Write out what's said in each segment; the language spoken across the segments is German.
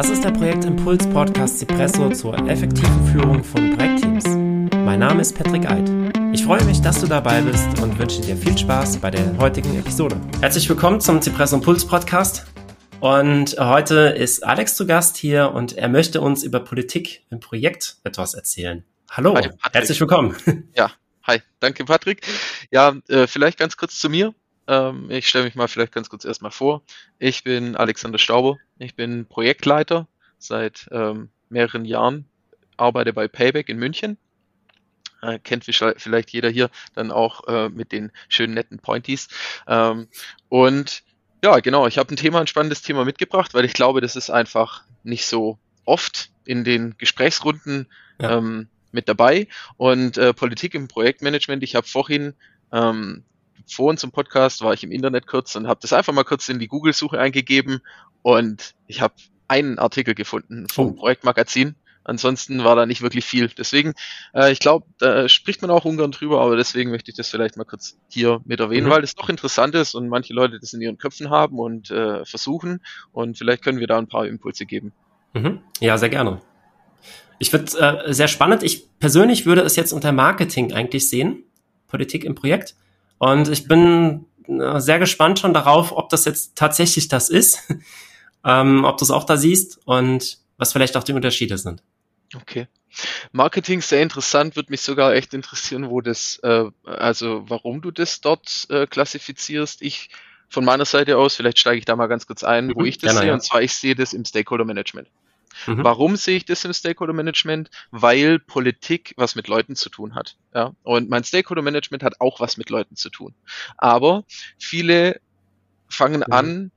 Das ist der Projektimpuls Podcast Cipresso zur effektiven Führung von Projektteams. Mein Name ist Patrick Eid. Ich freue mich, dass du dabei bist und wünsche dir viel Spaß bei der heutigen Episode. Herzlich willkommen zum Cipresso Impuls Podcast. Und heute ist Alex zu Gast hier und er möchte uns über Politik im Projekt etwas erzählen. Hallo, hi, herzlich willkommen. Ja, hi, danke Patrick. Ja, äh, vielleicht ganz kurz zu mir. Ähm, ich stelle mich mal vielleicht ganz kurz erstmal vor. Ich bin Alexander Stauber. Ich bin Projektleiter seit ähm, mehreren Jahren, arbeite bei Payback in München. Äh, kennt vielleicht jeder hier dann auch äh, mit den schönen netten Pointies. Ähm, und ja, genau, ich habe ein Thema, ein spannendes Thema mitgebracht, weil ich glaube, das ist einfach nicht so oft in den Gesprächsrunden ja. ähm, mit dabei. Und äh, Politik im Projektmanagement, ich habe vorhin ähm, vor zum Podcast war ich im Internet kurz und habe das einfach mal kurz in die Google-Suche eingegeben und ich habe einen Artikel gefunden vom oh. Projektmagazin. Ansonsten war da nicht wirklich viel. Deswegen, äh, ich glaube, da spricht man auch ungern drüber, aber deswegen möchte ich das vielleicht mal kurz hier mit erwähnen, mhm. weil es doch interessant ist und manche Leute das in ihren Köpfen haben und äh, versuchen. Und vielleicht können wir da ein paar Impulse geben. Mhm. Ja, sehr gerne. Ich würde äh, sehr spannend. Ich persönlich würde es jetzt unter Marketing eigentlich sehen. Politik im Projekt. Und ich bin äh, sehr gespannt schon darauf, ob das jetzt tatsächlich das ist, ähm, ob du es auch da siehst und was vielleicht auch die Unterschiede sind. Okay. Marketing sehr interessant, würde mich sogar echt interessieren, wo das, äh, also warum du das dort äh, klassifizierst. Ich von meiner Seite aus, vielleicht steige ich da mal ganz kurz ein, wo mhm, ich das Gerne, sehe, ja. und zwar ich sehe das im Stakeholder Management. Mhm. Warum sehe ich das im Stakeholder Management? Weil Politik was mit Leuten zu tun hat. Ja? Und mein Stakeholder Management hat auch was mit Leuten zu tun. Aber viele fangen mhm. an,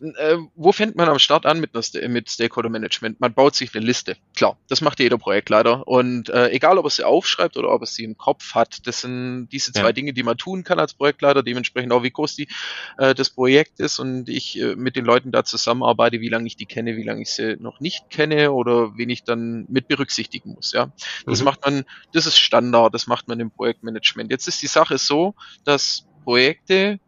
äh, wo fängt man am Start an mit, einer, mit Stakeholder Management? Man baut sich eine Liste. Klar, das macht jeder Projektleiter. Und äh, egal, ob er sie aufschreibt oder ob er sie im Kopf hat, das sind diese zwei ja. Dinge, die man tun kann als Projektleiter, dementsprechend auch, wie groß die, äh, das Projekt ist und ich äh, mit den Leuten da zusammenarbeite, wie lange ich die kenne, wie lange ich sie noch nicht kenne oder wen ich dann mit berücksichtigen muss. Ja, Das mhm. macht man, das ist Standard, das macht man im Projektmanagement. Jetzt ist die Sache so, dass Projekte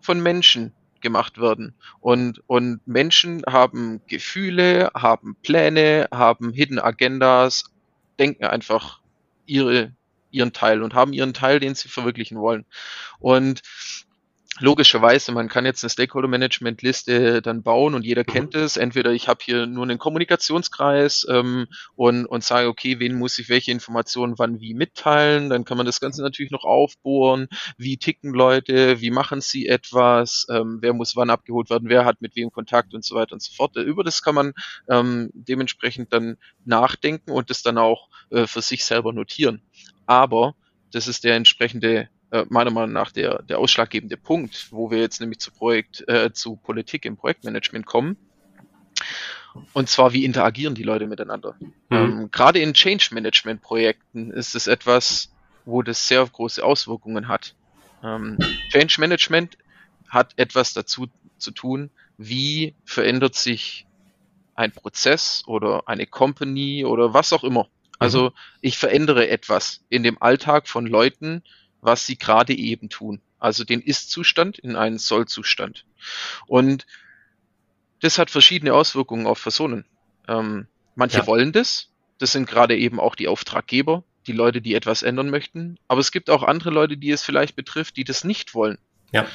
von Menschen gemacht werden. Und, und Menschen haben Gefühle, haben Pläne, haben Hidden Agendas, denken einfach ihre, ihren Teil und haben ihren Teil, den sie verwirklichen wollen. Und logischerweise, man kann jetzt eine Stakeholder-Management-Liste dann bauen und jeder kennt es. Entweder ich habe hier nur einen Kommunikationskreis ähm, und, und sage, okay, wen muss ich welche Informationen wann wie mitteilen. Dann kann man das Ganze natürlich noch aufbohren. Wie ticken Leute? Wie machen sie etwas? Ähm, wer muss wann abgeholt werden? Wer hat mit wem Kontakt und so weiter und so fort. Über das kann man ähm, dementsprechend dann nachdenken und das dann auch äh, für sich selber notieren. Aber das ist der entsprechende äh, meiner Meinung nach der, der ausschlaggebende Punkt, wo wir jetzt nämlich zu Projekt, äh, zu Politik im Projektmanagement kommen. Und zwar, wie interagieren die Leute miteinander? Mhm. Ähm, Gerade in Change Management Projekten ist es etwas, wo das sehr große Auswirkungen hat. Ähm, Change Management hat etwas dazu zu tun, wie verändert sich ein Prozess oder eine Company oder was auch immer. Also mhm. ich verändere etwas in dem Alltag von Leuten, was sie gerade eben tun. Also den Ist-Zustand in einen Soll-Zustand. Und das hat verschiedene Auswirkungen auf Personen. Ähm, manche ja. wollen das. Das sind gerade eben auch die Auftraggeber, die Leute, die etwas ändern möchten. Aber es gibt auch andere Leute, die es vielleicht betrifft, die das nicht wollen. Ja.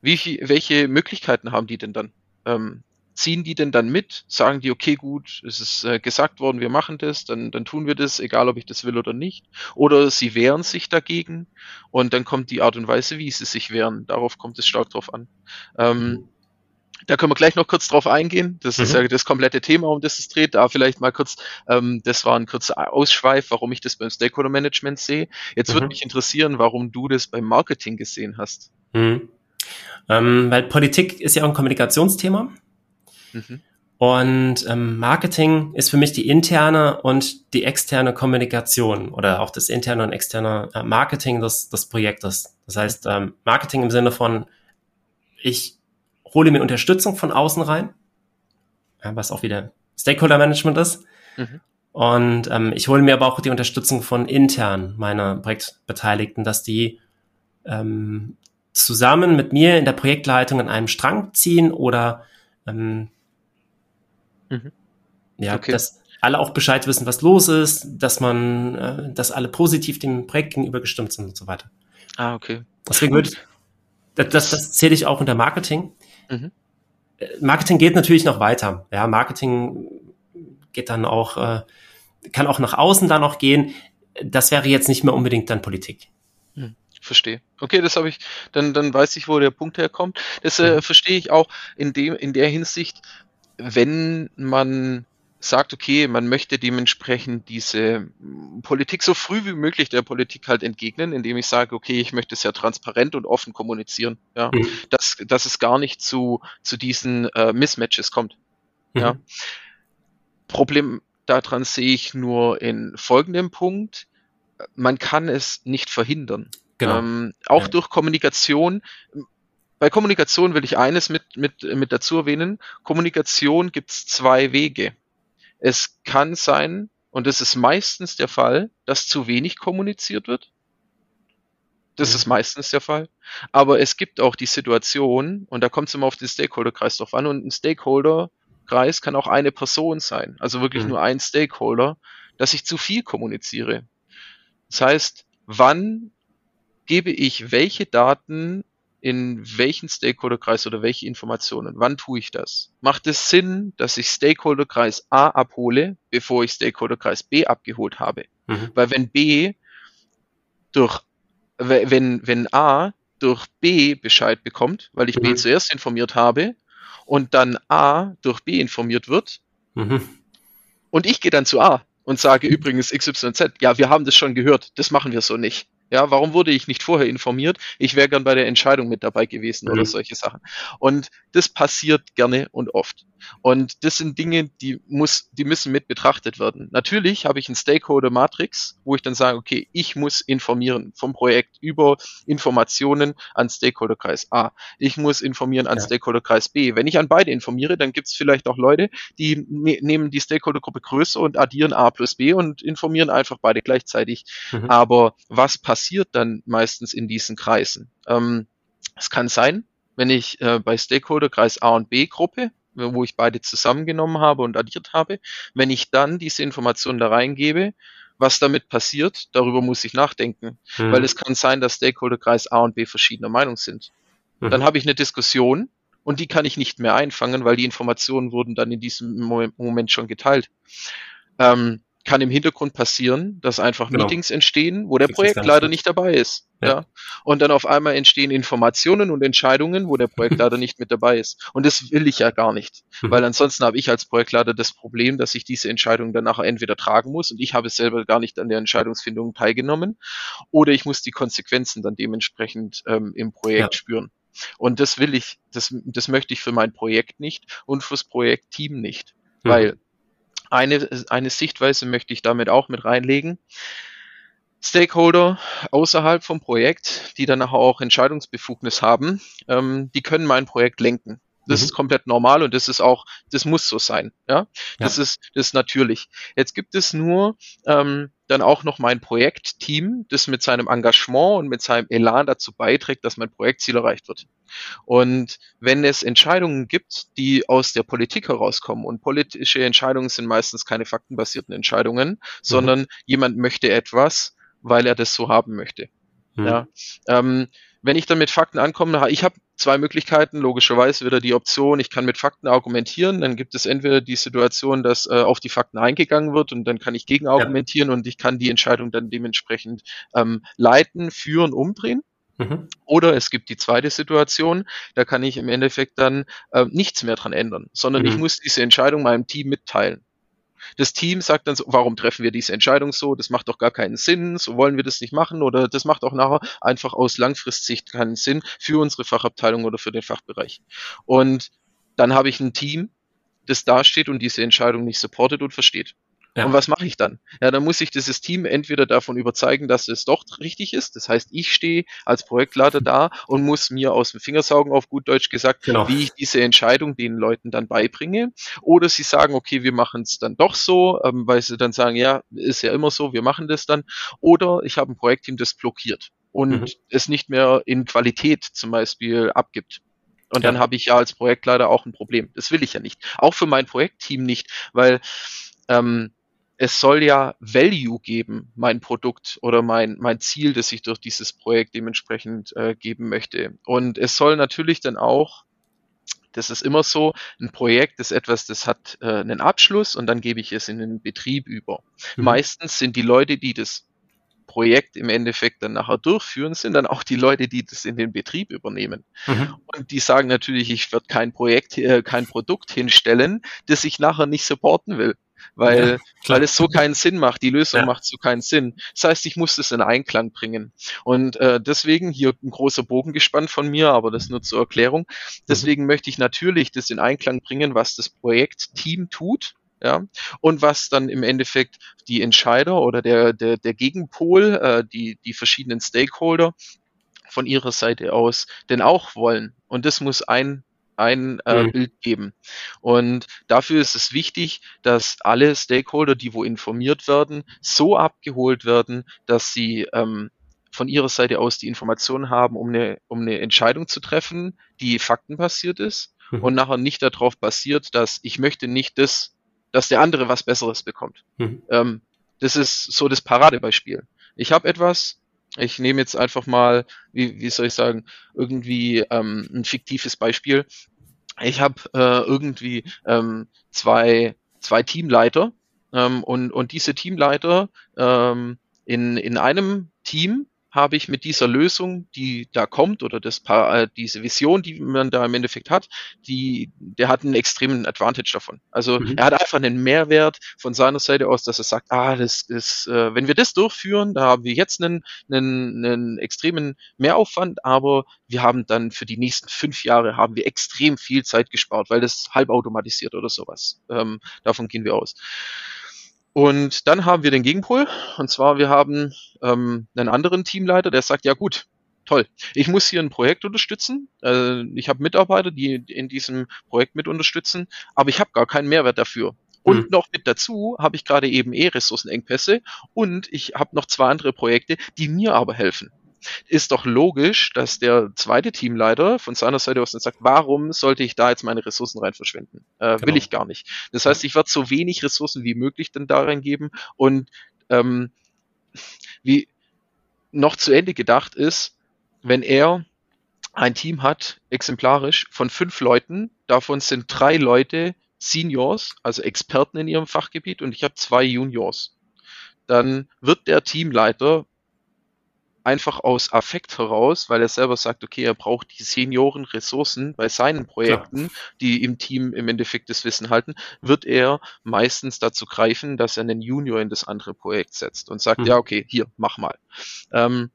Wie, welche Möglichkeiten haben die denn dann? Ähm, ziehen die denn dann mit? Sagen die, okay, gut, es ist äh, gesagt worden, wir machen das, dann, dann tun wir das, egal ob ich das will oder nicht. Oder sie wehren sich dagegen und dann kommt die Art und Weise, wie sie sich wehren. Darauf kommt es stark drauf an. Ähm, da können wir gleich noch kurz drauf eingehen. Das mhm. ist ja das komplette Thema, um das es dreht. Da vielleicht mal kurz, ähm, das war ein kurzer Ausschweif, warum ich das beim Stakeholder Management sehe. Jetzt mhm. würde mich interessieren, warum du das beim Marketing gesehen hast. Mhm. Ähm, weil Politik ist ja auch ein Kommunikationsthema. Mhm. Und ähm, Marketing ist für mich die interne und die externe Kommunikation oder auch das interne und externe äh, Marketing des, des Projektes. Das heißt, ähm, Marketing im Sinne von, ich hole mir Unterstützung von außen rein, ja, was auch wieder Stakeholder Management ist. Mhm. Und ähm, ich hole mir aber auch die Unterstützung von intern meiner Projektbeteiligten, dass die ähm, zusammen mit mir in der Projektleitung an einem Strang ziehen oder ähm, Mhm. Ja, okay. dass alle auch Bescheid wissen, was los ist, dass man, äh, dass alle positiv dem Projekt gegenüber gestimmt sind und so weiter. Ah, okay. Deswegen würde ich, das, das, das zähle ich auch unter Marketing. Mhm. Äh, Marketing geht natürlich noch weiter. Ja, Marketing geht dann auch, äh, kann auch nach außen dann noch gehen. Das wäre jetzt nicht mehr unbedingt dann Politik. Hm, verstehe. Okay, das habe ich, dann, dann weiß ich, wo der Punkt herkommt. Das äh, mhm. verstehe ich auch in dem, in der Hinsicht, wenn man sagt, okay, man möchte dementsprechend diese Politik so früh wie möglich der Politik halt entgegnen, indem ich sage, okay, ich möchte sehr transparent und offen kommunizieren, ja, mhm. dass, dass es gar nicht zu, zu diesen äh, Mismatches kommt. Mhm. Ja. Problem daran sehe ich nur in folgendem Punkt. Man kann es nicht verhindern. Genau. Ähm, auch ja. durch Kommunikation. Bei Kommunikation will ich eines mit, mit, mit dazu erwähnen. Kommunikation gibt es zwei Wege. Es kann sein, und das ist meistens der Fall, dass zu wenig kommuniziert wird. Das mhm. ist meistens der Fall. Aber es gibt auch die Situation, und da kommt es immer auf den Stakeholder-Kreis drauf an, und ein Stakeholder-Kreis kann auch eine Person sein, also wirklich mhm. nur ein Stakeholder, dass ich zu viel kommuniziere. Das heißt, wann gebe ich welche Daten in welchen Stakeholderkreis oder welche Informationen, wann tue ich das? Macht es Sinn, dass ich Stakeholderkreis A abhole, bevor ich Stakeholderkreis B abgeholt habe? Mhm. Weil wenn B durch, wenn, wenn A durch B Bescheid bekommt, weil ich mhm. B zuerst informiert habe und dann A durch B informiert wird mhm. und ich gehe dann zu A und sage übrigens XYZ, ja, wir haben das schon gehört, das machen wir so nicht. Ja, warum wurde ich nicht vorher informiert? Ich wäre gern bei der Entscheidung mit dabei gewesen mhm. oder solche Sachen. Und das passiert gerne und oft. Und das sind Dinge, die muss, die müssen mit betrachtet werden. Natürlich habe ich ein Stakeholder-Matrix, wo ich dann sage, okay, ich muss informieren vom Projekt über Informationen an Stakeholder-Kreis A. Ich muss informieren an ja. Stakeholder-Kreis B. Wenn ich an beide informiere, dann gibt es vielleicht auch Leute, die ne nehmen die Stakeholder-Gruppe größer und addieren A plus B und informieren einfach beide gleichzeitig. Mhm. Aber was passiert passiert dann meistens in diesen Kreisen? Ähm, es kann sein, wenn ich äh, bei Stakeholder Kreis A und B Gruppe, wo ich beide zusammengenommen habe und addiert habe, wenn ich dann diese Informationen da reingebe, was damit passiert, darüber muss ich nachdenken, mhm. weil es kann sein, dass Stakeholder Kreis A und B verschiedener Meinung sind. Mhm. Dann habe ich eine Diskussion und die kann ich nicht mehr einfangen, weil die Informationen wurden dann in diesem Moment schon geteilt. Ähm, kann im Hintergrund passieren, dass einfach genau. Meetings entstehen, wo der Projektleiter nicht dabei ist. Ja. ja. Und dann auf einmal entstehen Informationen und Entscheidungen, wo der Projektleiter nicht mit dabei ist. Und das will ich ja gar nicht. Mhm. Weil ansonsten habe ich als Projektleiter das Problem, dass ich diese Entscheidung dann nachher entweder tragen muss und ich habe selber gar nicht an der Entscheidungsfindung teilgenommen, oder ich muss die Konsequenzen dann dementsprechend ähm, im Projekt ja. spüren. Und das will ich, das, das möchte ich für mein Projekt nicht und fürs Projektteam nicht. Mhm. Weil eine, eine Sichtweise möchte ich damit auch mit reinlegen. Stakeholder außerhalb vom Projekt, die dann auch Entscheidungsbefugnis haben, ähm, die können mein Projekt lenken. Das mhm. ist komplett normal und das ist auch, das muss so sein. Ja, das ja. ist, das ist natürlich. Jetzt gibt es nur ähm, dann auch noch mein Projektteam, das mit seinem Engagement und mit seinem Elan dazu beiträgt, dass mein Projektziel erreicht wird. Und wenn es Entscheidungen gibt, die aus der Politik herauskommen, und politische Entscheidungen sind meistens keine faktenbasierten Entscheidungen, mhm. sondern jemand möchte etwas, weil er das so haben möchte. Mhm. Ja, ähm, wenn ich dann mit Fakten ankomme, ich habe zwei Möglichkeiten, logischerweise wieder die Option, ich kann mit Fakten argumentieren, dann gibt es entweder die Situation, dass äh, auf die Fakten eingegangen wird und dann kann ich gegen argumentieren ja. und ich kann die Entscheidung dann dementsprechend ähm, leiten, führen, umdrehen. Mhm. Oder es gibt die zweite Situation, da kann ich im Endeffekt dann äh, nichts mehr dran ändern, sondern mhm. ich muss diese Entscheidung meinem Team mitteilen. Das Team sagt dann so, warum treffen wir diese Entscheidung so? Das macht doch gar keinen Sinn, so wollen wir das nicht machen oder das macht auch nachher einfach aus Langfristsicht keinen Sinn für unsere Fachabteilung oder für den Fachbereich. Und dann habe ich ein Team, das dasteht und diese Entscheidung nicht supportet und versteht. Ja. Und was mache ich dann? Ja, dann muss ich dieses Team entweder davon überzeugen, dass es doch richtig ist. Das heißt, ich stehe als Projektleiter da und muss mir aus dem Fingersaugen auf gut Deutsch gesagt, genau. wie ich diese Entscheidung den Leuten dann beibringe. Oder sie sagen, okay, wir machen es dann doch so, ähm, weil sie dann sagen, ja, ist ja immer so, wir machen das dann. Oder ich habe ein Projektteam, das blockiert und mhm. es nicht mehr in Qualität zum Beispiel abgibt. Und ja. dann habe ich ja als Projektleiter auch ein Problem. Das will ich ja nicht. Auch für mein Projektteam nicht, weil ähm, es soll ja Value geben, mein Produkt oder mein, mein Ziel, das ich durch dieses Projekt dementsprechend äh, geben möchte. Und es soll natürlich dann auch das ist immer so, ein Projekt ist etwas, das hat äh, einen Abschluss und dann gebe ich es in den Betrieb über. Mhm. Meistens sind die Leute, die das Projekt im Endeffekt dann nachher durchführen, sind dann auch die Leute, die das in den Betrieb übernehmen. Mhm. Und die sagen natürlich, ich werde kein Projekt, äh, kein Produkt hinstellen, das ich nachher nicht supporten will weil, ja, weil es so keinen Sinn macht. Die Lösung ja. macht so keinen Sinn. Das heißt, ich muss das in Einklang bringen. Und äh, deswegen hier ein großer Bogen gespannt von mir, aber das nur zur Erklärung. Deswegen mhm. möchte ich natürlich das in Einklang bringen, was das Projektteam tut. Ja, und was dann im Endeffekt die Entscheider oder der, der, der Gegenpol, äh, die, die verschiedenen Stakeholder von ihrer Seite aus denn auch wollen. Und das muss ein ein äh, mhm. Bild geben. Und dafür ist es wichtig, dass alle Stakeholder, die wo informiert werden, so abgeholt werden, dass sie ähm, von ihrer Seite aus die Informationen haben, um eine, um eine Entscheidung zu treffen, die faktenbasiert ist mhm. und nachher nicht darauf basiert, dass ich möchte nicht das, dass der andere was Besseres bekommt. Mhm. Ähm, das ist so das Paradebeispiel. Ich habe etwas, ich nehme jetzt einfach mal, wie, wie soll ich sagen, irgendwie ähm, ein fiktives Beispiel. Ich habe äh, irgendwie ähm, zwei, zwei Teamleiter ähm, und, und diese Teamleiter ähm, in, in einem Team habe ich mit dieser Lösung, die da kommt, oder das äh, diese Vision, die man da im Endeffekt hat, die, der hat einen extremen Advantage davon. Also mhm. er hat einfach einen Mehrwert von seiner Seite aus, dass er sagt, ah, das ist, äh, wenn wir das durchführen, da haben wir jetzt einen, einen, einen extremen Mehraufwand, aber wir haben dann für die nächsten fünf Jahre haben wir extrem viel Zeit gespart, weil das halbautomatisiert oder sowas. Ähm, davon gehen wir aus. Und dann haben wir den Gegenpol, und zwar wir haben ähm, einen anderen Teamleiter, der sagt, ja gut, toll, ich muss hier ein Projekt unterstützen, äh, ich habe Mitarbeiter, die in diesem Projekt mit unterstützen, aber ich habe gar keinen Mehrwert dafür. Und mhm. noch mit dazu habe ich gerade eben eh Ressourcenengpässe und ich habe noch zwei andere Projekte, die mir aber helfen ist doch logisch, dass der zweite Teamleiter von seiner Seite aus dann sagt, warum sollte ich da jetzt meine Ressourcen rein verschwenden? Äh, genau. Will ich gar nicht. Das heißt, ich werde so wenig Ressourcen wie möglich dann da reingeben und ähm, wie noch zu Ende gedacht ist, wenn er ein Team hat, exemplarisch, von fünf Leuten, davon sind drei Leute Seniors, also Experten in ihrem Fachgebiet und ich habe zwei Juniors. Dann wird der Teamleiter einfach aus Affekt heraus, weil er selber sagt, okay, er braucht die Senioren-Ressourcen bei seinen Projekten, Klar. die im Team im Endeffekt das Wissen halten, wird er meistens dazu greifen, dass er einen Junior in das andere Projekt setzt und sagt, mhm. ja, okay, hier, mach mal. Ähm,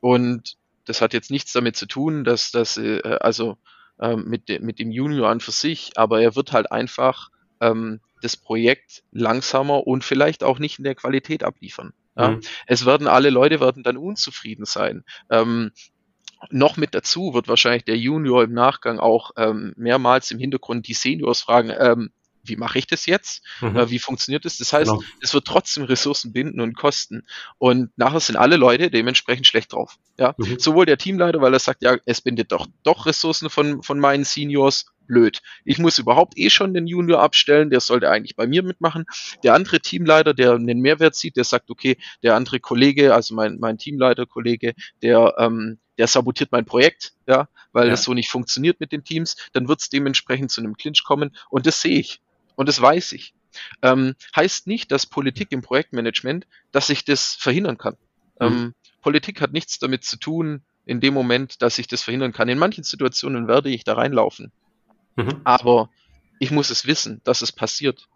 und das hat jetzt nichts damit zu tun, dass das, äh, also äh, mit, de mit dem Junior an für sich, aber er wird halt einfach ähm, das Projekt langsamer und vielleicht auch nicht in der Qualität abliefern. Ja? Mhm. Es werden alle Leute werden dann unzufrieden sein. Ähm, noch mit dazu wird wahrscheinlich der Junior im Nachgang auch ähm, mehrmals im Hintergrund die Seniors fragen, ähm, wie mache ich das jetzt? Mhm. Äh, wie funktioniert das? Das heißt, genau. es wird trotzdem Ressourcen binden und kosten. Und nachher sind alle Leute dementsprechend schlecht drauf. Ja, mhm. sowohl der Teamleiter, weil er sagt, ja, es bindet doch doch Ressourcen von von meinen Seniors blöd. Ich muss überhaupt eh schon den Junior abstellen, der sollte eigentlich bei mir mitmachen. Der andere Teamleiter, der einen Mehrwert sieht, der sagt, okay, der andere Kollege, also mein, mein Teamleiter-Kollege, der, ähm, der sabotiert mein Projekt, ja, weil ja. das so nicht funktioniert mit den Teams, dann wird es dementsprechend zu einem Clinch kommen und das sehe ich und das weiß ich. Ähm, heißt nicht, dass Politik im Projektmanagement, dass ich das verhindern kann. Mhm. Ähm, Politik hat nichts damit zu tun, in dem Moment, dass ich das verhindern kann. In manchen Situationen werde ich da reinlaufen. Mhm. Aber ich muss es wissen, dass es passiert.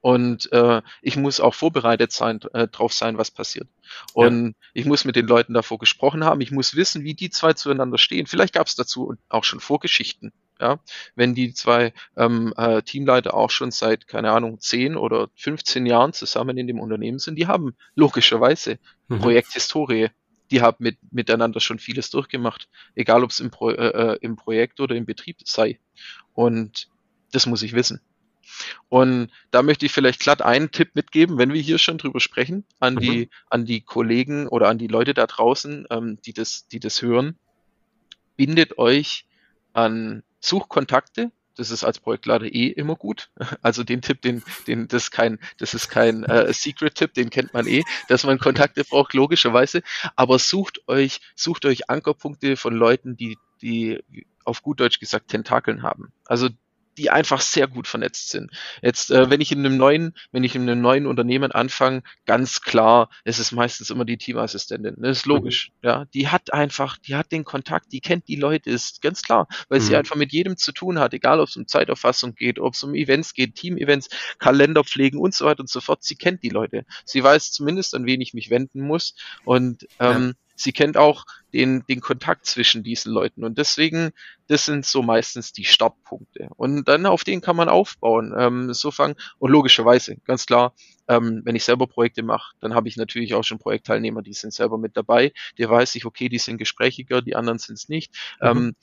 Und äh, ich muss auch vorbereitet sein, äh, drauf sein, was passiert. Und ja. ich muss mit den Leuten davor gesprochen haben. Ich muss wissen, wie die zwei zueinander stehen. Vielleicht gab es dazu auch schon Vorgeschichten. Ja, wenn die zwei ähm, äh, Teamleiter auch schon seit, keine Ahnung, 10 oder 15 Jahren zusammen in dem Unternehmen sind, die haben logischerweise mhm. Projekthistorie die haben mit, miteinander schon vieles durchgemacht, egal ob es im, Pro, äh, äh, im Projekt oder im Betrieb sei. Und das muss ich wissen. Und da möchte ich vielleicht glatt einen Tipp mitgeben, wenn wir hier schon drüber sprechen, an mhm. die, an die Kollegen oder an die Leute da draußen, ähm, die das, die das hören. Bindet euch an such Kontakte, das ist als Projektleiter eh immer gut. Also den Tipp, den, den, das ist kein, das ist kein äh, Secret-Tipp, den kennt man eh, dass man Kontakte braucht, logischerweise. Aber sucht euch, sucht euch Ankerpunkte von Leuten, die, die auf gut Deutsch gesagt Tentakeln haben. Also die einfach sehr gut vernetzt sind. Jetzt, äh, wenn ich in einem neuen, wenn ich in einem neuen Unternehmen anfange, ganz klar, es ist meistens immer die Teamassistentin. Das ist logisch. Mhm. Ja, die hat einfach, die hat den Kontakt, die kennt die Leute, ist ganz klar, weil mhm. sie einfach mit jedem zu tun hat, egal ob es um Zeiterfassung geht, ob es um Events geht, Team-Events, Kalender pflegen und so weiter und so fort. Sie kennt die Leute. Sie weiß zumindest, an wen ich mich wenden muss und ähm, ja sie kennt auch den, den Kontakt zwischen diesen Leuten. Und deswegen, das sind so meistens die Startpunkte. Und dann auf denen kann man aufbauen. Ähm, so fangen, und logischerweise, ganz klar, ähm, wenn ich selber Projekte mache, dann habe ich natürlich auch schon Projektteilnehmer, die sind selber mit dabei. Der weiß ich, okay, die sind gesprächiger, die anderen sind es nicht. Mhm. Ähm,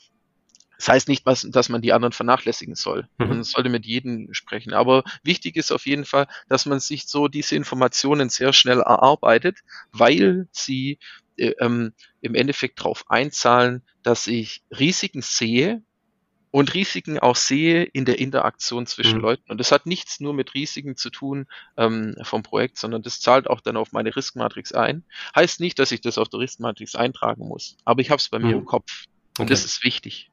das heißt nicht, dass man die anderen vernachlässigen soll. Mhm. Man sollte mit jedem sprechen. Aber wichtig ist auf jeden Fall, dass man sich so diese Informationen sehr schnell erarbeitet, weil sie ähm, im Endeffekt darauf einzahlen, dass ich Risiken sehe und Risiken auch sehe in der Interaktion zwischen mhm. Leuten. Und das hat nichts nur mit Risiken zu tun ähm, vom Projekt, sondern das zahlt auch dann auf meine Riskmatrix ein. Heißt nicht, dass ich das auf der Riskmatrix eintragen muss, aber ich habe es bei mhm. mir im Kopf. Und okay. das ist wichtig.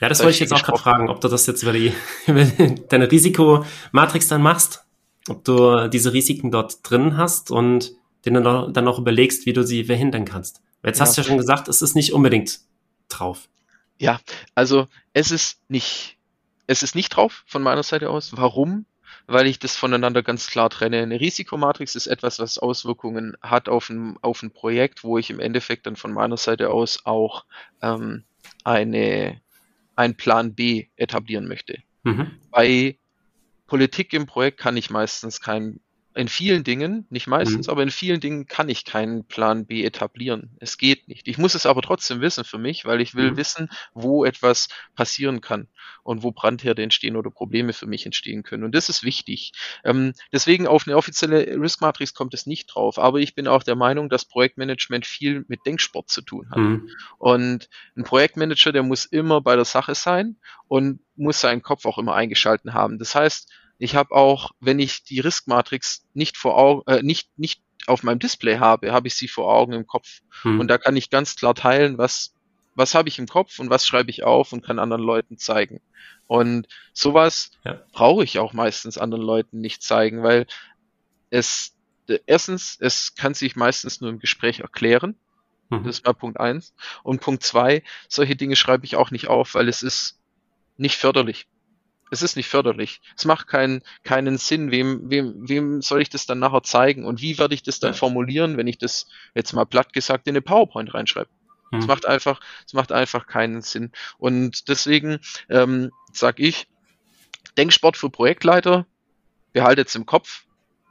Ja, das wollte ich jetzt auch gerade fragen, ob du das jetzt über, die, über deine Risikomatrix dann machst, ob du diese Risiken dort drin hast und den du dann auch überlegst, wie du sie verhindern kannst. Jetzt ja. hast du ja schon gesagt, es ist nicht unbedingt drauf. Ja, also es ist nicht, es ist nicht drauf von meiner Seite aus. Warum? Weil ich das voneinander ganz klar trenne. Eine Risikomatrix ist etwas, was Auswirkungen hat auf ein, auf ein Projekt, wo ich im Endeffekt dann von meiner Seite aus auch ähm, eine, einen Plan B etablieren möchte. Mhm. Bei Politik im Projekt kann ich meistens keinen in vielen Dingen, nicht meistens, mhm. aber in vielen Dingen kann ich keinen Plan B etablieren. Es geht nicht. Ich muss es aber trotzdem wissen für mich, weil ich will mhm. wissen, wo etwas passieren kann und wo Brandherde entstehen oder Probleme für mich entstehen können. Und das ist wichtig. Ähm, deswegen auf eine offizielle Risk Matrix kommt es nicht drauf. Aber ich bin auch der Meinung, dass Projektmanagement viel mit Denksport zu tun hat. Mhm. Und ein Projektmanager, der muss immer bei der Sache sein und muss seinen Kopf auch immer eingeschalten haben. Das heißt, ich habe auch, wenn ich die Risk-Matrix nicht vor Augen, äh, nicht, nicht auf meinem Display habe, habe ich sie vor Augen im Kopf. Hm. Und da kann ich ganz klar teilen, was, was habe ich im Kopf und was schreibe ich auf und kann anderen Leuten zeigen. Und sowas ja. brauche ich auch meistens anderen Leuten nicht zeigen, weil es, erstens, es kann sich meistens nur im Gespräch erklären. Mhm. Das war Punkt eins. Und Punkt zwei, solche Dinge schreibe ich auch nicht auf, weil es ist nicht förderlich es ist nicht förderlich. Es macht keinen, keinen Sinn. Wem, wem, wem soll ich das dann nachher zeigen? Und wie werde ich das dann formulieren, wenn ich das jetzt mal platt gesagt in eine PowerPoint reinschreibe? Es hm. macht einfach, es macht einfach keinen Sinn. Und deswegen ähm, sage ich, Denksport für Projektleiter, behaltet es im Kopf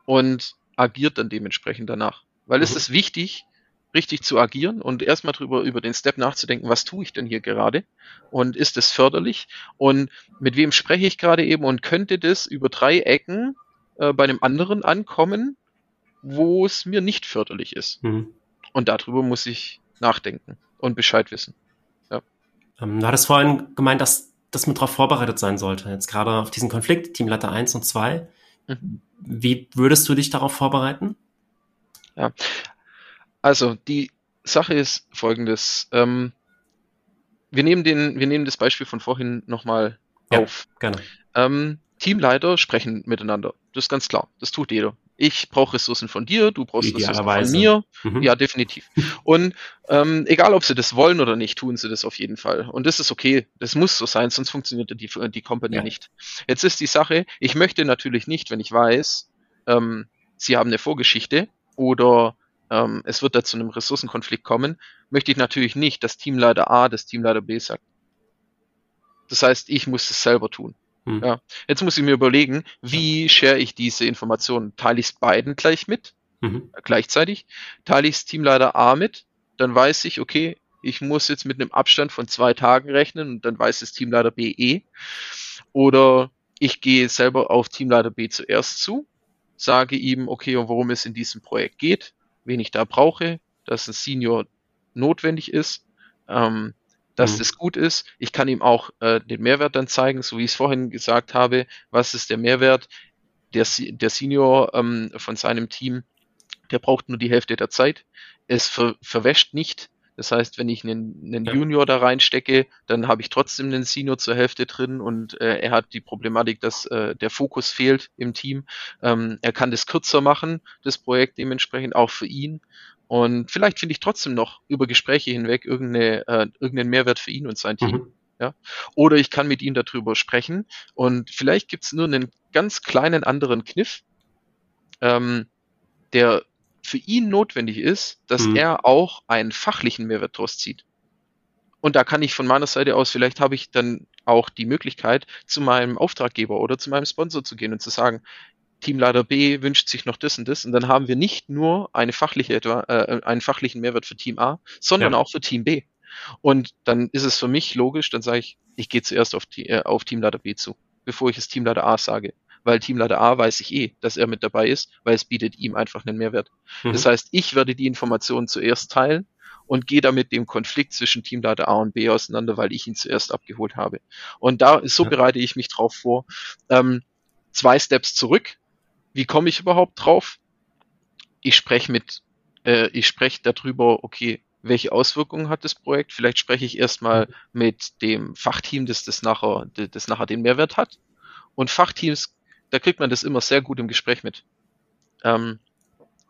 und agiert dann dementsprechend danach. Weil mhm. es ist wichtig, richtig zu agieren und erstmal drüber über den Step nachzudenken, was tue ich denn hier gerade und ist es förderlich und mit wem spreche ich gerade eben und könnte das über drei Ecken äh, bei einem anderen ankommen, wo es mir nicht förderlich ist. Mhm. Und darüber muss ich nachdenken und Bescheid wissen. Ja. Ähm, du hattest vorhin gemeint, dass, dass man darauf vorbereitet sein sollte, jetzt gerade auf diesen Konflikt, Teamleiter 1 und 2. Mhm. Wie würdest du dich darauf vorbereiten? Ja, also, die Sache ist folgendes. Ähm, wir, nehmen den, wir nehmen das Beispiel von vorhin nochmal ja, auf. Gerne. Ähm, Teamleiter sprechen miteinander. Das ist ganz klar. Das tut jeder. Ich brauche Ressourcen von dir, du brauchst Ressourcen von mir. Mhm. Ja, definitiv. Und ähm, egal, ob sie das wollen oder nicht, tun sie das auf jeden Fall. Und das ist okay. Das muss so sein, sonst funktioniert die, die Company ja. nicht. Jetzt ist die Sache, ich möchte natürlich nicht, wenn ich weiß, ähm, sie haben eine Vorgeschichte oder ähm, es wird da zu einem Ressourcenkonflikt kommen, möchte ich natürlich nicht, dass Teamleiter A das Teamleiter B sagt. Das heißt, ich muss es selber tun. Hm. Ja. Jetzt muss ich mir überlegen, wie share ich diese Informationen? Teile ich es beiden gleich mit, mhm. gleichzeitig? Teile ich es Teamleiter A mit, dann weiß ich, okay, ich muss jetzt mit einem Abstand von zwei Tagen rechnen und dann weiß es Teamleiter B eh. Oder ich gehe selber auf Teamleiter B zuerst zu, sage ihm, okay, und worum es in diesem Projekt geht, wen ich da brauche, dass ein Senior notwendig ist. Ähm, dass mhm. das gut ist. Ich kann ihm auch äh, den Mehrwert dann zeigen, so wie ich es vorhin gesagt habe. Was ist der Mehrwert? Der, der Senior ähm, von seinem Team, der braucht nur die Hälfte der Zeit. Es ver verwäscht nicht. Das heißt, wenn ich einen, einen ja. Junior da reinstecke, dann habe ich trotzdem einen Senior zur Hälfte drin und äh, er hat die Problematik, dass äh, der Fokus fehlt im Team. Ähm, er kann das kürzer machen, das Projekt dementsprechend auch für ihn. Und vielleicht finde ich trotzdem noch über Gespräche hinweg irgendeine, äh, irgendeinen Mehrwert für ihn und sein Team. Mhm. Ja? Oder ich kann mit ihm darüber sprechen und vielleicht gibt es nur einen ganz kleinen anderen Kniff, ähm, der für ihn notwendig ist, dass mhm. er auch einen fachlichen Mehrwert draus zieht. Und da kann ich von meiner Seite aus, vielleicht habe ich dann auch die Möglichkeit, zu meinem Auftraggeber oder zu meinem Sponsor zu gehen und zu sagen, Teamleiter B wünscht sich noch das und das und dann haben wir nicht nur eine fachliche etwa, äh, einen fachlichen Mehrwert für Team A, sondern ja. auch für Team B. Und dann ist es für mich logisch, dann sage ich, ich gehe zuerst auf, die, äh, auf Teamleiter B zu, bevor ich es Teamleiter A sage. Weil Teamleiter A weiß ich eh, dass er mit dabei ist, weil es bietet ihm einfach einen Mehrwert. Mhm. Das heißt, ich werde die Informationen zuerst teilen und gehe damit dem Konflikt zwischen Teamleiter A und B auseinander, weil ich ihn zuerst abgeholt habe. Und da so bereite ich mich drauf vor. Ähm, zwei Steps zurück, wie komme ich überhaupt drauf? Ich spreche mit, äh, ich spreche darüber, okay, welche Auswirkungen hat das Projekt? Vielleicht spreche ich erstmal mit dem Fachteam, das das nachher, das nachher den Mehrwert hat. Und Fachteams, da kriegt man das immer sehr gut im Gespräch mit. Ähm,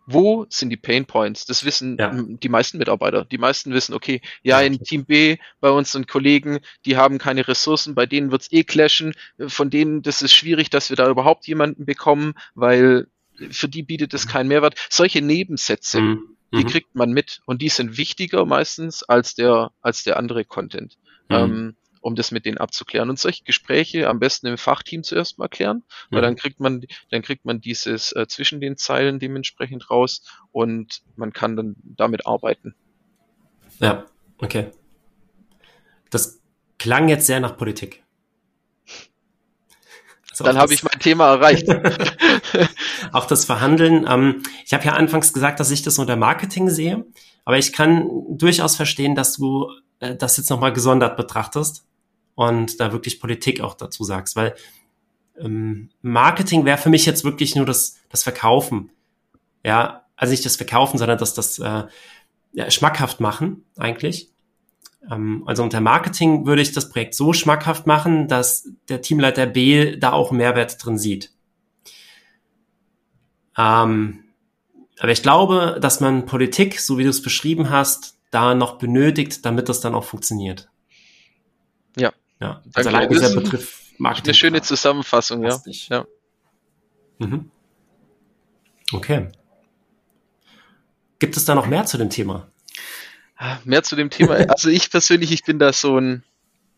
wo sind die Pain Points? Das wissen ja. die meisten Mitarbeiter. Die meisten wissen, okay, ja, in Team B bei unseren Kollegen, die haben keine Ressourcen, bei denen wird's eh clashen, von denen, das ist schwierig, dass wir da überhaupt jemanden bekommen, weil für die bietet es keinen Mehrwert. Solche Nebensätze, mhm. die mhm. kriegt man mit und die sind wichtiger meistens als der, als der andere Content. Mhm. Ähm, um das mit denen abzuklären. Und solche Gespräche am besten im Fachteam zuerst mal klären, weil mhm. dann kriegt man, dann kriegt man dieses äh, zwischen den Zeilen dementsprechend raus und man kann dann damit arbeiten. Ja, okay. Das klang jetzt sehr nach Politik. Also dann habe ich mein Thema erreicht. auch das Verhandeln. Ähm, ich habe ja anfangs gesagt, dass ich das unter Marketing sehe, aber ich kann durchaus verstehen, dass du äh, das jetzt nochmal gesondert betrachtest und da wirklich Politik auch dazu sagst, weil ähm, Marketing wäre für mich jetzt wirklich nur das, das Verkaufen. Ja, also nicht das Verkaufen, sondern das, das äh, ja, schmackhaft machen eigentlich. Ähm, also unter Marketing würde ich das Projekt so schmackhaft machen, dass der Teamleiter B da auch Mehrwert drin sieht. Ähm, aber ich glaube, dass man Politik, so wie du es beschrieben hast, da noch benötigt, damit das dann auch funktioniert. Ja. Ja, also allein dieser Begriff Marketing. Eine schöne Zusammenfassung, ja. ja. Mhm. Okay. Gibt es da noch mehr zu dem Thema? Mehr zu dem Thema. Also ich persönlich, ich bin da so ein,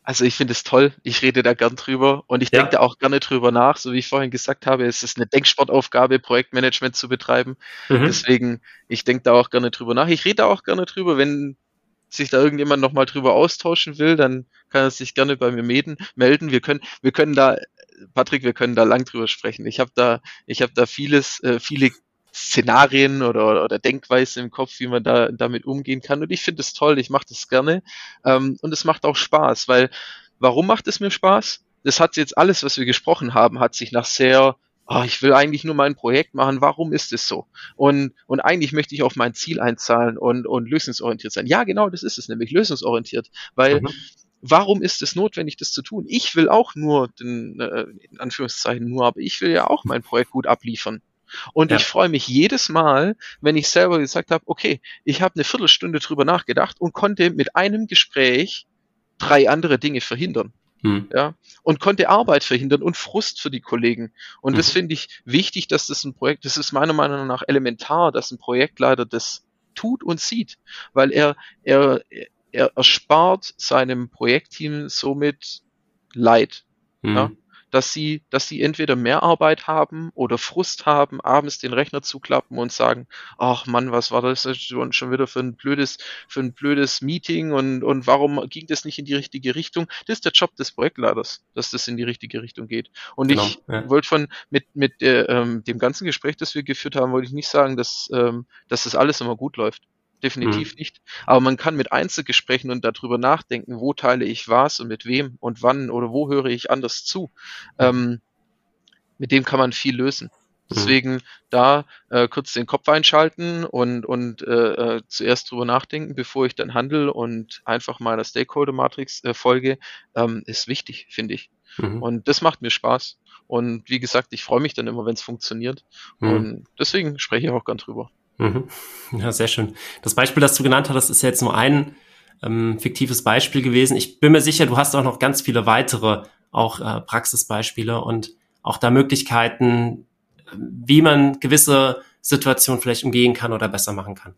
also ich finde es toll. Ich rede da gern drüber und ich ja. denke da auch gerne drüber nach. So wie ich vorhin gesagt habe, es ist eine Denksportaufgabe, Projektmanagement zu betreiben. Mhm. Deswegen, ich denke da auch gerne drüber nach. Ich rede da auch gerne drüber, wenn sich da irgendjemand nochmal drüber austauschen will, dann kann er sich gerne bei mir melden. Wir können, wir können da, Patrick, wir können da lang drüber sprechen. Ich habe da, ich habe da vieles, äh, viele Szenarien oder, oder Denkweise im Kopf, wie man da damit umgehen kann. Und ich finde es toll, ich mache das gerne. Ähm, und es macht auch Spaß, weil warum macht es mir Spaß? Das hat jetzt alles, was wir gesprochen haben, hat sich nach sehr oh, ich will eigentlich nur mein Projekt machen, warum ist es so? Und, und eigentlich möchte ich auf mein Ziel einzahlen und, und lösungsorientiert sein. Ja, genau, das ist es nämlich, lösungsorientiert, weil mhm. warum ist es notwendig, das zu tun? Ich will auch nur, den, äh, in Anführungszeichen nur, aber ich will ja auch mein Projekt gut abliefern. Und ja. ich freue mich jedes Mal, wenn ich selber gesagt habe, okay, ich habe eine Viertelstunde drüber nachgedacht und konnte mit einem Gespräch drei andere Dinge verhindern. Hm. Ja, und konnte Arbeit verhindern und Frust für die Kollegen. Und hm. das finde ich wichtig, dass das ein Projekt, das ist meiner Meinung nach elementar, dass ein Projektleiter das tut und sieht, weil er, er, er erspart seinem Projektteam somit Leid. Hm. Ja? Dass sie, dass sie entweder mehr Arbeit haben oder Frust haben, abends den Rechner zuklappen und sagen, ach Mann, was war das schon wieder für ein blödes, für ein blödes Meeting und, und warum ging das nicht in die richtige Richtung? Das ist der Job des Projektleiters, dass das in die richtige Richtung geht. Und genau, ich ja. wollte von, mit, mit äh, ähm, dem ganzen Gespräch, das wir geführt haben, wollte ich nicht sagen, dass, ähm, dass das alles immer gut läuft. Definitiv mhm. nicht. Aber man kann mit Einzelgesprächen und darüber nachdenken, wo teile ich was und mit wem und wann oder wo höre ich anders zu. Ähm, mit dem kann man viel lösen. Mhm. Deswegen da äh, kurz den Kopf einschalten und, und äh, äh, zuerst drüber nachdenken, bevor ich dann handle und einfach meiner Stakeholder-Matrix äh, folge, ähm, ist wichtig, finde ich. Mhm. Und das macht mir Spaß. Und wie gesagt, ich freue mich dann immer, wenn es funktioniert. Mhm. Und deswegen spreche ich auch gern drüber. Mhm. Ja, sehr schön. Das Beispiel, das du genannt hast, ist jetzt nur ein ähm, fiktives Beispiel gewesen. Ich bin mir sicher, du hast auch noch ganz viele weitere, auch äh, Praxisbeispiele und auch da Möglichkeiten, wie man gewisse Situationen vielleicht umgehen kann oder besser machen kann.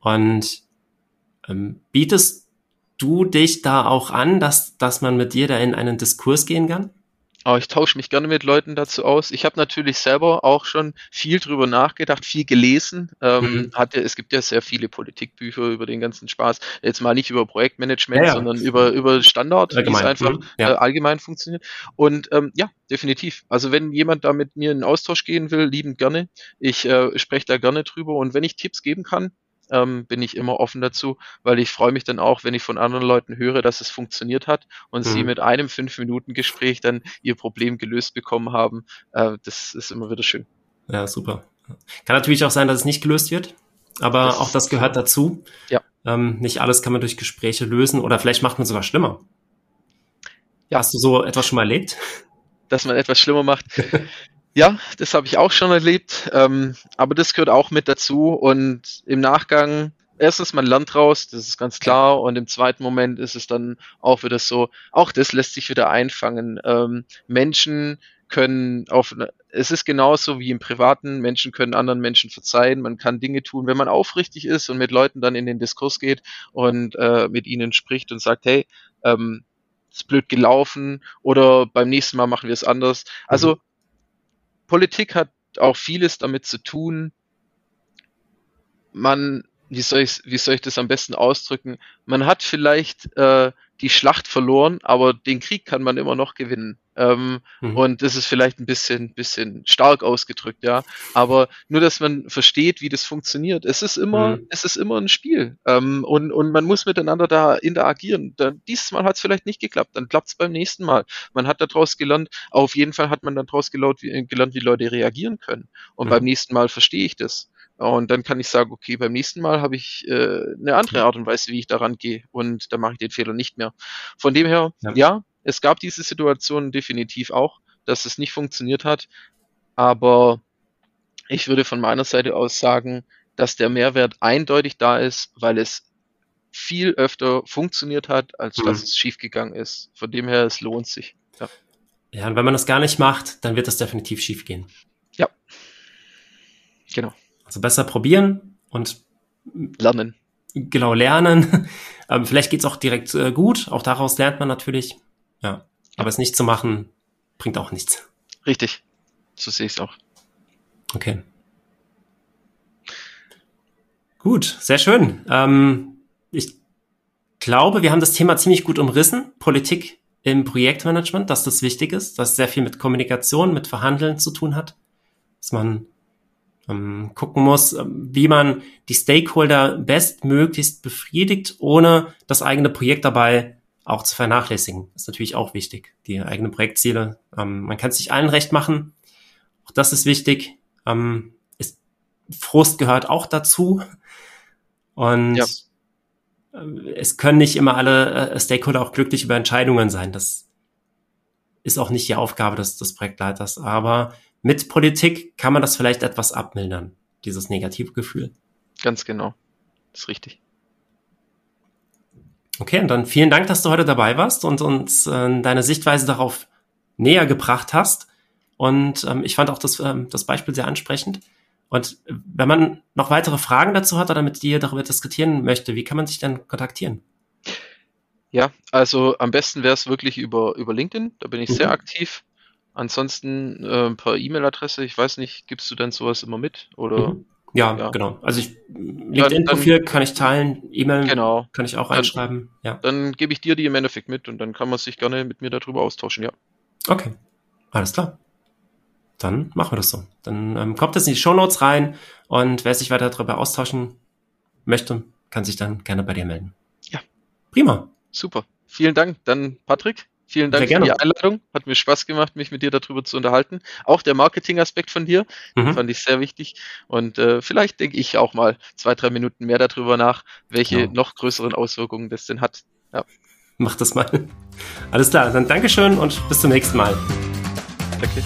Und ähm, bietest du dich da auch an, dass, dass man mit dir da in einen Diskurs gehen kann? Aber ich tausche mich gerne mit Leuten dazu aus. Ich habe natürlich selber auch schon viel drüber nachgedacht, viel gelesen. Ähm, mhm. hatte, es gibt ja sehr viele Politikbücher über den ganzen Spaß. Jetzt mal nicht über Projektmanagement, ja, ja. sondern über, über Standard, wie es einfach mhm. ja. äh, allgemein funktioniert. Und ähm, ja, definitiv. Also wenn jemand da mit mir in Austausch gehen will, liebend gerne. Ich äh, spreche da gerne drüber. Und wenn ich Tipps geben kann, ähm, bin ich immer offen dazu, weil ich freue mich dann auch, wenn ich von anderen Leuten höre, dass es funktioniert hat und mhm. sie mit einem fünf Minuten Gespräch dann ihr Problem gelöst bekommen haben. Äh, das ist immer wieder schön. Ja, super. Kann natürlich auch sein, dass es nicht gelöst wird, aber das auch das gehört dazu. Ja. Ähm, nicht alles kann man durch Gespräche lösen oder vielleicht macht man sogar schlimmer. Ja. Hast du so etwas schon mal erlebt? Dass man etwas schlimmer macht. Ja, das habe ich auch schon erlebt, ähm, aber das gehört auch mit dazu und im Nachgang, erstens man lernt raus, das ist ganz klar und im zweiten Moment ist es dann auch wieder so, auch das lässt sich wieder einfangen. Ähm, Menschen können auf, es ist genauso wie im Privaten, Menschen können anderen Menschen verzeihen, man kann Dinge tun, wenn man aufrichtig ist und mit Leuten dann in den Diskurs geht und äh, mit ihnen spricht und sagt, hey, ähm, ist blöd gelaufen oder beim nächsten Mal machen wir es anders. Also Politik hat auch vieles damit zu tun, man, wie soll ich, wie soll ich das am besten ausdrücken? Man hat vielleicht äh, die Schlacht verloren, aber den Krieg kann man immer noch gewinnen. Ähm, mhm. Und das ist vielleicht ein bisschen, bisschen stark ausgedrückt, ja. Aber nur, dass man versteht, wie das funktioniert. Es ist immer, mhm. es ist immer ein Spiel. Ähm, und, und man muss miteinander da interagieren. Da, dieses Mal hat es vielleicht nicht geklappt, dann klappt es beim nächsten Mal. Man hat daraus gelernt, auf jeden Fall hat man dann daraus gelernt, wie, gelernt, wie Leute reagieren können. Und mhm. beim nächsten Mal verstehe ich das. Und dann kann ich sagen, okay, beim nächsten Mal habe ich äh, eine andere Art und Weise, wie ich daran gehe. Und da mache ich den Fehler nicht mehr. Von dem her, ja, ja es gab diese Situation definitiv auch, dass es nicht funktioniert hat. Aber ich würde von meiner Seite aus sagen, dass der Mehrwert eindeutig da ist, weil es viel öfter funktioniert hat, als mhm. dass es schiefgegangen ist. Von dem her, es lohnt sich. Ja. ja, und wenn man das gar nicht macht, dann wird das definitiv schiefgehen. Ja. Genau. Also besser probieren und lernen. Genau, lernen. ähm, vielleicht geht's auch direkt äh, gut. Auch daraus lernt man natürlich. Ja. Aber es nicht zu machen, bringt auch nichts. Richtig. So sehe ich es auch. Okay. Gut, sehr schön. Ähm, ich glaube, wir haben das Thema ziemlich gut umrissen. Politik im Projektmanagement, dass das wichtig ist, dass es sehr viel mit Kommunikation, mit Verhandeln zu tun hat, dass man ähm, gucken muss, ähm, wie man die Stakeholder bestmöglichst befriedigt, ohne das eigene Projekt dabei auch zu vernachlässigen. Das ist natürlich auch wichtig. Die eigenen Projektziele. Ähm, man kann es sich allen recht machen. Auch das ist wichtig. Ähm, ist, Frust gehört auch dazu. Und ja. Äh, es können nicht immer alle äh, Stakeholder auch glücklich über Entscheidungen sein. Das ist auch nicht die Aufgabe des, des Projektleiters. Aber mit Politik kann man das vielleicht etwas abmildern, dieses negative Gefühl. Ganz genau. Das ist richtig. Okay, und dann vielen Dank, dass du heute dabei warst und uns äh, deine Sichtweise darauf näher gebracht hast. Und ähm, ich fand auch das, ähm, das Beispiel sehr ansprechend. Und wenn man noch weitere Fragen dazu hat oder mit dir darüber diskutieren möchte, wie kann man sich dann kontaktieren? Ja, also am besten wäre es wirklich über, über LinkedIn, da bin ich mhm. sehr aktiv. Ansonsten äh, per E-Mail-Adresse, ich weiß nicht, gibst du dann sowas immer mit? Oder? Mhm. Ja, ja, genau. Also ich LinkedIn-Profil kann ich teilen, E-Mail genau. kann ich auch reinschreiben. Ja. Dann gebe ich dir die im Endeffekt mit und dann kann man sich gerne mit mir darüber austauschen, ja. Okay, alles klar. Dann machen wir das so. Dann ähm, kommt das in die Show Notes rein und wer sich weiter darüber austauschen möchte, kann sich dann gerne bei dir melden. Ja. Prima. Super. Vielen Dank. Dann Patrick, Vielen Dank für die Einladung. Hat mir Spaß gemacht, mich mit dir darüber zu unterhalten. Auch der Marketing-Aspekt von dir mhm. fand ich sehr wichtig. Und äh, vielleicht denke ich auch mal zwei, drei Minuten mehr darüber nach, welche ja. noch größeren Auswirkungen das denn hat. Ja. Mach das mal. Alles klar, dann Dankeschön und bis zum nächsten Mal. Danke.